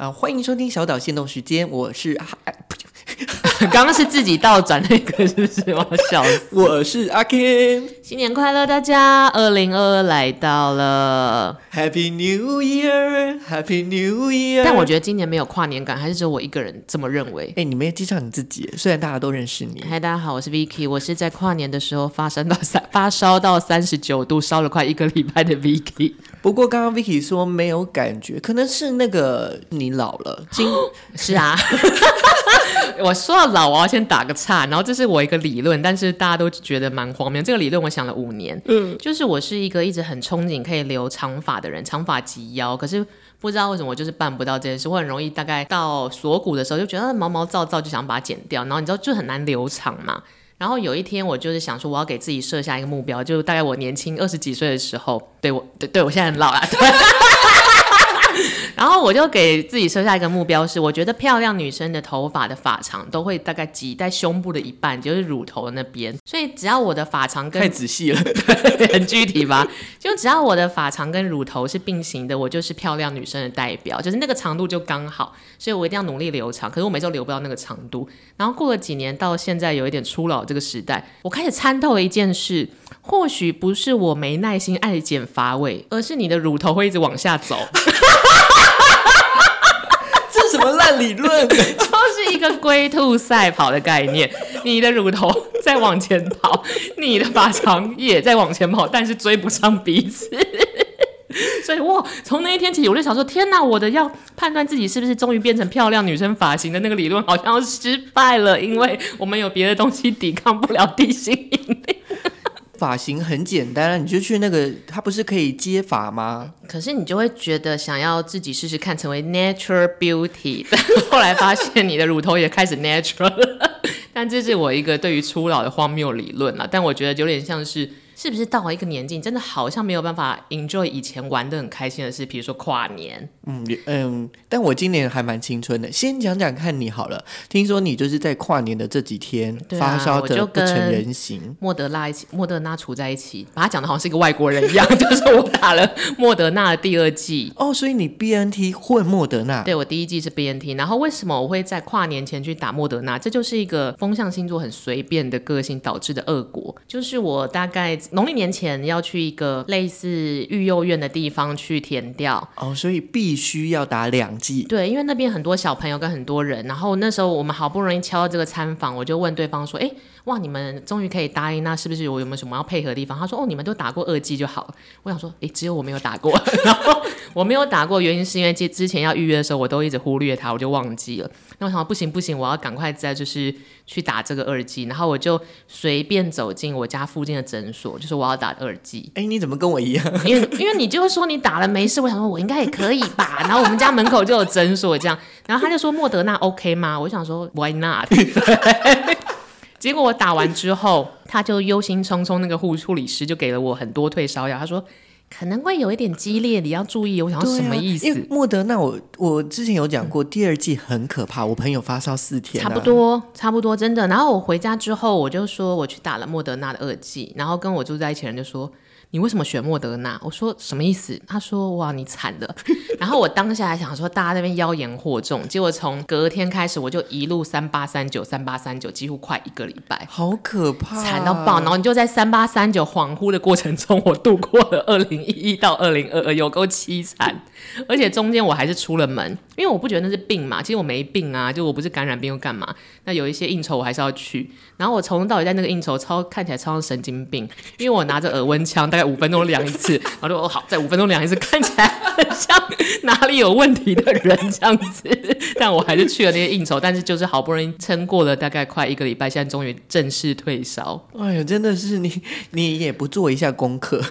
啊，欢迎收听小岛限动时间，我是阿，刚刚是自己倒转那个是不是？我笑死，我是阿 Ken，新年快乐，大家，二零二二来到了，Happy New Year，Happy New Year。但我觉得今年没有跨年感，还是只有我一个人这么认为。哎、欸，你没有介绍你自己，虽然大家都认识你。嗨，大家好，我是 Vicky，我是在跨年的时候发烧到三发烧到三十九度，烧了快一个礼拜的 Vicky。不过刚刚 Vicky 说没有感觉，可能是那个你老了。今 是啊，我说到老，我要先打个岔。然后这是我一个理论，但是大家都觉得蛮荒谬。这个理论我想了五年，嗯，就是我是一个一直很憧憬可以留长发的人，长发及腰。可是不知道为什么我就是办不到这件事。我很容易大概到锁骨的时候就觉得毛毛躁躁，就想把它剪掉。然后你知道就很难留长嘛。然后有一天，我就是想说，我要给自己设下一个目标，就大概我年轻二十几岁的时候，对我，对，对我现在很老了。对然后我就给自己设下一个目标是，我觉得漂亮女生的头发的发长都会大概挤在胸部的一半，就是乳头的那边。所以只要我的发长跟太仔细了，对，很具体吧？就只要我的发长跟乳头是并行的，我就是漂亮女生的代表，就是那个长度就刚好。所以我一定要努力留长，可是我每次都留不到那个长度。然后过了几年，到现在有一点初老这个时代，我开始参透了一件事，或许不是我没耐心爱剪发尾，而是你的乳头会一直往下走。什么烂理论？就是一个龟兔赛跑的概念。你的乳头在往前跑，你的发长也在往前跑，但是追不上彼此。所以哇，从那一天起，我就想说：天哪，我的要判断自己是不是终于变成漂亮女生发型的那个理论，好像失败了，因为我们有别的东西抵抗不了地心引力。发型很简单，你就去那个，它不是可以接发吗？可是你就会觉得想要自己试试看，成为 natural beauty 但。后来发现你的乳头也开始 natural 了，但这是我一个对于初老的荒谬理论了。但我觉得有点像是。是不是到了一个年纪，真的好像没有办法 enjoy 以前玩的很开心的事，比如说跨年。嗯嗯，但我今年还蛮青春的。先讲讲看你好了，听说你就是在跨年的这几天、啊、发烧的不成人形，莫德纳一起，莫德纳处在一起，把他讲的好像是一个外国人一样，就是我打了莫德纳的第二剂。哦，所以你 BNT 混莫德纳？对，我第一剂是 BNT，然后为什么我会在跨年前去打莫德纳？这就是一个风象星座很随便的个性导致的恶果，就是我大概。农历年前要去一个类似育幼院的地方去填掉哦，所以必须要打两剂。对，因为那边很多小朋友跟很多人，然后那时候我们好不容易敲到这个参访，我就问对方说：“哎。”哇！你们终于可以答应，那是不是我有没有什么要配合的地方？他说：“哦，你们都打过二剂就好了。”我想说：“诶，只有我没有打过。”然后我没有打过，原因是因为之之前要预约的时候，我都一直忽略它，我就忘记了。那我想说不行不行，我要赶快再就是去打这个二剂。然后我就随便走进我家附近的诊所，就是我要打二剂。诶，你怎么跟我一样？因为因为你就会说你打了没事，我想说我应该也可以吧。然后我们家门口就有诊所这样，然后他就说莫德纳 OK 吗？我想说 Why not？结果我打完之后，他就忧心忡忡，那个护护理师就给了我很多退烧药。他说可能会有一点激烈，你要注意。我想说什么意思？因为莫德纳，我我之前有讲过，第二季很可怕。我朋友发烧四天，啊，差不多，差不多，真的。然后我回家之后，我就说我去打了莫德纳的二剂，然后跟我住在一起的人就说。你为什么选莫德纳？我说什么意思？他说哇，你惨了。然后我当下还想说，大家那边妖言惑众。结果从隔天开始，我就一路三八三九三八三九，几乎快一个礼拜，好可怕，惨到爆。然后你就在三八三九恍惚的过程中，我度过了 二零一一到二零二二，有够凄惨。而且中间我还是出了门，因为我不觉得那是病嘛，其实我没病啊，就我不是感染病又干嘛？那有一些应酬我还是要去。然后我从头到尾在那个应酬超看起来超像神经病，因为我拿着耳温枪，大概五分钟量一次，然后就哦好，在五分钟量一次，看起来很像哪里有问题的人这样子。但我还是去了那些应酬，但是就是好不容易撑过了大概快一个礼拜，现在终于正式退烧。哎呀，真的是你，你也不做一下功课，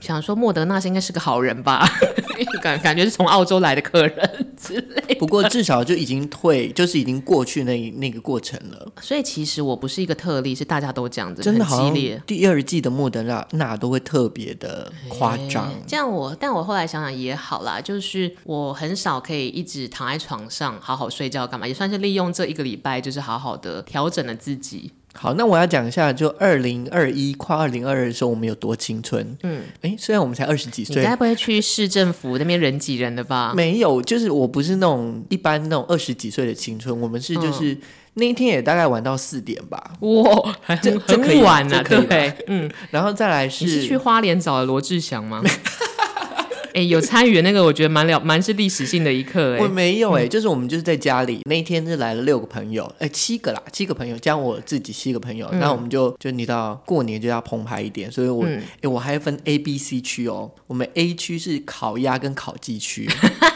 想说莫德纳是应该是个好人吧？感感觉是从澳洲来的客人之类。不过至少就已经退，就是已经过去那那个过程了。所以其实我不是一个特例，是大家都这样子，真的很激烈。第二季的莫德纳那都会特别的夸张。这样我，但我后来想想也好啦，就是我很少可以一直躺在床上好好睡觉干嘛，也算是利用这一个礼拜，就是好好的调整了自己。好，那我要讲一下，就二零二一跨二零二二的时候，我们有多青春。嗯，哎，虽然我们才二十几岁，你该不会去市政府那边人挤人的吧？没有，就是我不是那种一般那种二十几岁的青春，我们是就是。嗯那一天也大概玩到四点吧，哇，还很很晚呢，对不对？嗯，然后再来是，你是去花莲找了罗志祥吗？哎、欸，有参与那个，我觉得蛮了，蛮是历史性的一刻。哎，我没有哎、欸，就是我们就是在家里那一天是来了六个朋友，哎、欸，七个啦，七个朋友加我自己七个朋友，那、嗯、我们就就你到过年就要澎湃一点，所以我哎、我还分 A、B、C 区哦，我们 A 区是烤鸭跟烤鸡区。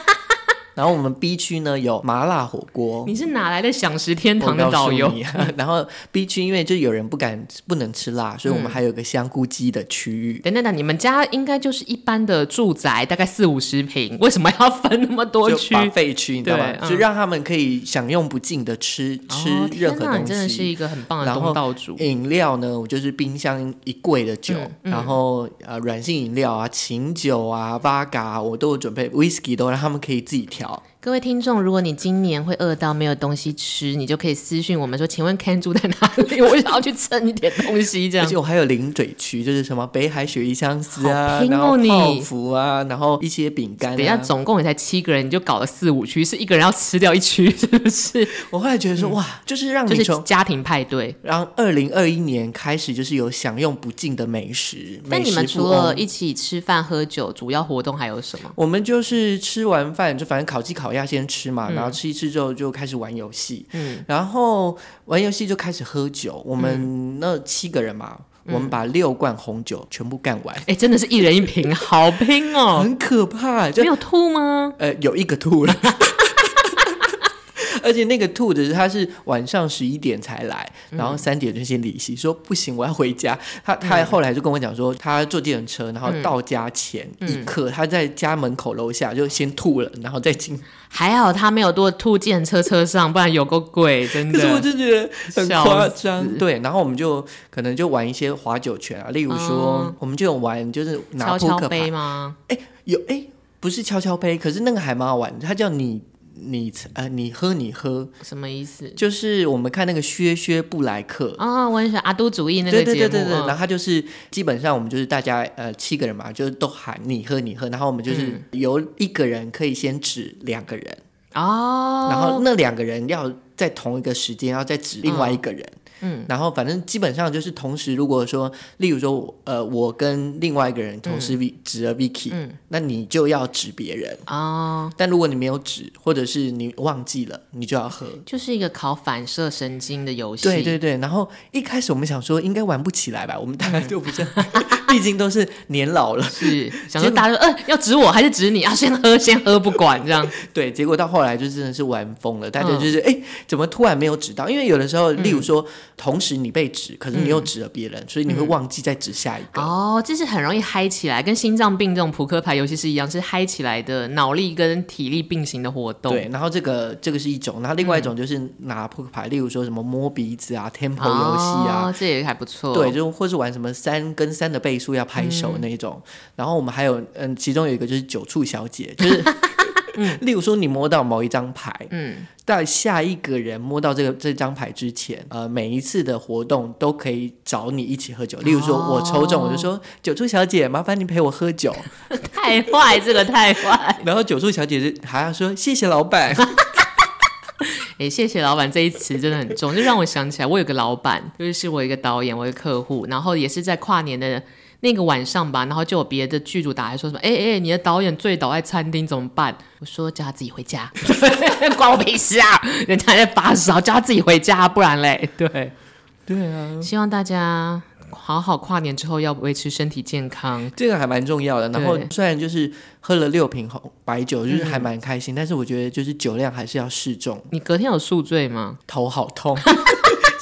然后我们 B 区呢有麻辣火锅，你是哪来的享食天堂的导游？然后 B 区因为就有人不敢不能吃辣，所以我们还有个香菇鸡的区域。等等等，你们家应该就是一般的住宅，大概四五十平，为什么要分那么多区？废区你知道吗？嗯、就让他们可以享用不尽的吃吃任何东西。真的是一个很棒的东道主。饮料呢，我就是冰箱一柜的酒，然后呃软性饮料啊，琴酒啊，八嘎我都有准备，whisky 都让他们可以自己调。好，各位听众，如果你今年会饿到没有东西吃，你就可以私讯我们说，请问 Ken 住在哪里？我想要去蹭一点东西，这样。而且我还有零嘴区，就是什么北海雪梨香丝啊，哦、然后泡芙啊，然后一些饼干、啊。等一下，总共也才七个人，你就搞了四五区，是一个人要吃掉一区，是不是？我后来觉得说，嗯、哇，就是让你就是家庭派对，然后二零二一年开始就是有享用不尽的美食。那你们除了一起吃饭喝酒，主要活动还有什么？我们就是吃完饭就反正烤鸡烤鸭先吃嘛。然后吃一吃之后就开始玩游戏，嗯，然后玩游戏就开始喝酒。我们那七个人嘛，嗯、我们把六罐红酒全部干完。哎，真的是一人一瓶，好拼哦，很可怕。就没有吐吗？呃，有一个吐了。而且那个兔子他是晚上十一点才来，然后三点就先离席，说不行，我要回家。他他后来就跟我讲说，他坐计程车，然后到家前一刻，他在家门口楼下就先吐了，然后再进。还好他没有多吐计程车车上，不然有够贵，真的。可是我就觉得很夸张。对，然后我们就可能就玩一些划酒拳啊，例如说，我们就有玩就是拿扑克牌吗？哎，有哎，不是敲敲杯，可是那个还蛮好玩的，它叫你。你呃，你喝你喝什么意思？就是我们看那个薛薛布莱克啊，我很喜欢阿都主义那个节目。对对对对对，然后他就是基本上我们就是大家呃七个人嘛，就是都喊你喝你喝，然后我们就是由一个人可以先指两个人哦，然后那两个人要在同一个时间要再指另外一个人。嗯，然后反正基本上就是同时，如果说，例如说，呃，我跟另外一个人同时指了 Vicky，嗯，那你就要指别人哦。但如果你没有指，或者是你忘记了，你就要喝。就是一个考反射神经的游戏。对对对。然后一开始我们想说应该玩不起来吧，我们大概就不是，毕竟都是年老了，是想说大家说，呃，要指我还是指你啊？先喝先喝不管这样。对，结果到后来就真的是玩疯了，大家就是哎，怎么突然没有指到？因为有的时候，例如说。同时你被指，可是你又指了别人，嗯、所以你会忘记再指下一个。哦，这是很容易嗨起来，跟心脏病这种扑克牌游戏是一样，是嗨起来的脑力跟体力并行的活动。对，然后这个这个是一种，然后另外一种就是拿扑克牌，嗯、例如说什么摸鼻子啊、Tempo 游戏啊，哦，这也还不错。对，就或是玩什么三跟三的倍数要拍手那一种。嗯、然后我们还有，嗯，其中有一个就是九处小姐，就是。嗯，例如说你摸到某一张牌，嗯，在下一个人摸到这个这张牌之前，呃，每一次的活动都可以找你一起喝酒。例如说我抽中，我就说酒促小姐，麻烦你陪我喝酒。太坏，这个太坏。然后酒促小姐就还要说谢谢老板。哎、欸，谢谢老板这一词真的很重，就让我想起来，我有个老板，就是我一个导演，我一个客户，然后也是在跨年的。那个晚上吧，然后就有别的剧组打来说什么，哎哎，你的导演醉倒在餐厅怎么办？我说叫他自己回家，关我屁事啊！人家还在发烧，叫他自己回家，不然嘞，对，对啊。希望大家好好跨年之后要维持身体健康，这个还蛮重要的。然后虽然就是喝了六瓶红白酒，就是还蛮开心，嗯、但是我觉得就是酒量还是要适中。你隔天有宿醉吗？头好痛。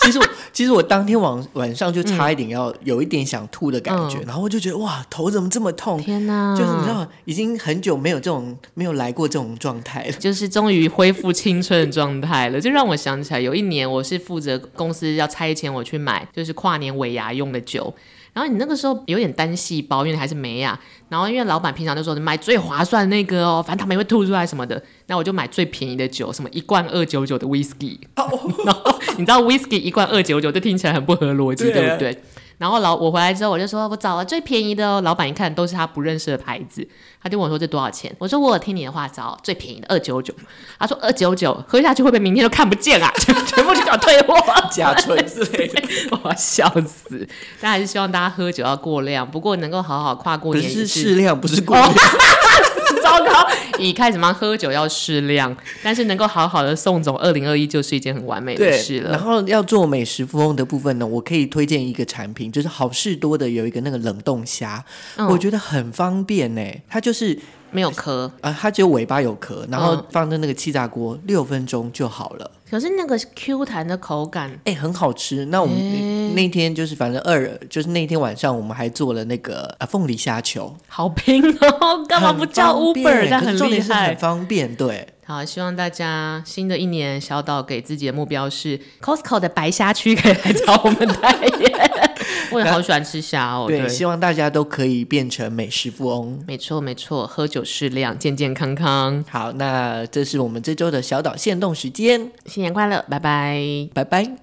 其实我 其实我当天晚晚上就差一点要有一点想吐的感觉，嗯、然后我就觉得哇，头怎么这么痛？天哪！就是你知道，已经很久没有这种没有来过这种状态了，就是终于恢复青春的状态了。就让我想起来，有一年我是负责公司要拆迁我去买，就是跨年尾牙用的酒。然后你那个时候有点单细胞，因为还是没啊。然后因为老板平常就说买最划算的那个哦，反正他们也会吐出来什么的。那我就买最便宜的酒，什么一罐二九九的 whisky。然后你知道 whisky 一罐二九九，这听起来很不合逻辑，对，对不对？然后老我回来之后，我就说我找了最便宜的哦。老板一看都是他不认识的牌子，他就问我说这多少钱？我说我有听你的话找最便宜的二九九。他说二九九喝下去会不会明天都看不见啊？全 全部就叫退货，假吹之类的，我要笑死！但还是希望大家喝酒要过量，不过能够好好跨过年是适量，不是过量。糟糕！一开始嘛，喝酒要适量，但是能够好好的送走二零二一，就是一件很完美的事了。然后要做美食富翁的部分呢，我可以推荐一个产品，就是好事多的有一个那个冷冻虾，嗯、我觉得很方便呢。它就是。没有壳啊，它只有尾巴有壳，然后放在那个气炸锅六分钟就好了。可是那个 Q 弹的口感，哎，很好吃。那我们那，那天就是反正二，就是那天晚上我们还做了那个啊凤梨虾球，好拼哦！干嘛不叫 Uber？但很厉害，很方便。对，好，希望大家新的一年小岛给自己的目标是 Costco 的白虾区可以来找我们代言。我也好喜欢吃虾哦，对，对，希望大家都可以变成美食富翁。没错，没错，喝酒适量，健健康康。好，那这是我们这周的小岛限动时间，新年快乐，拜拜，拜拜。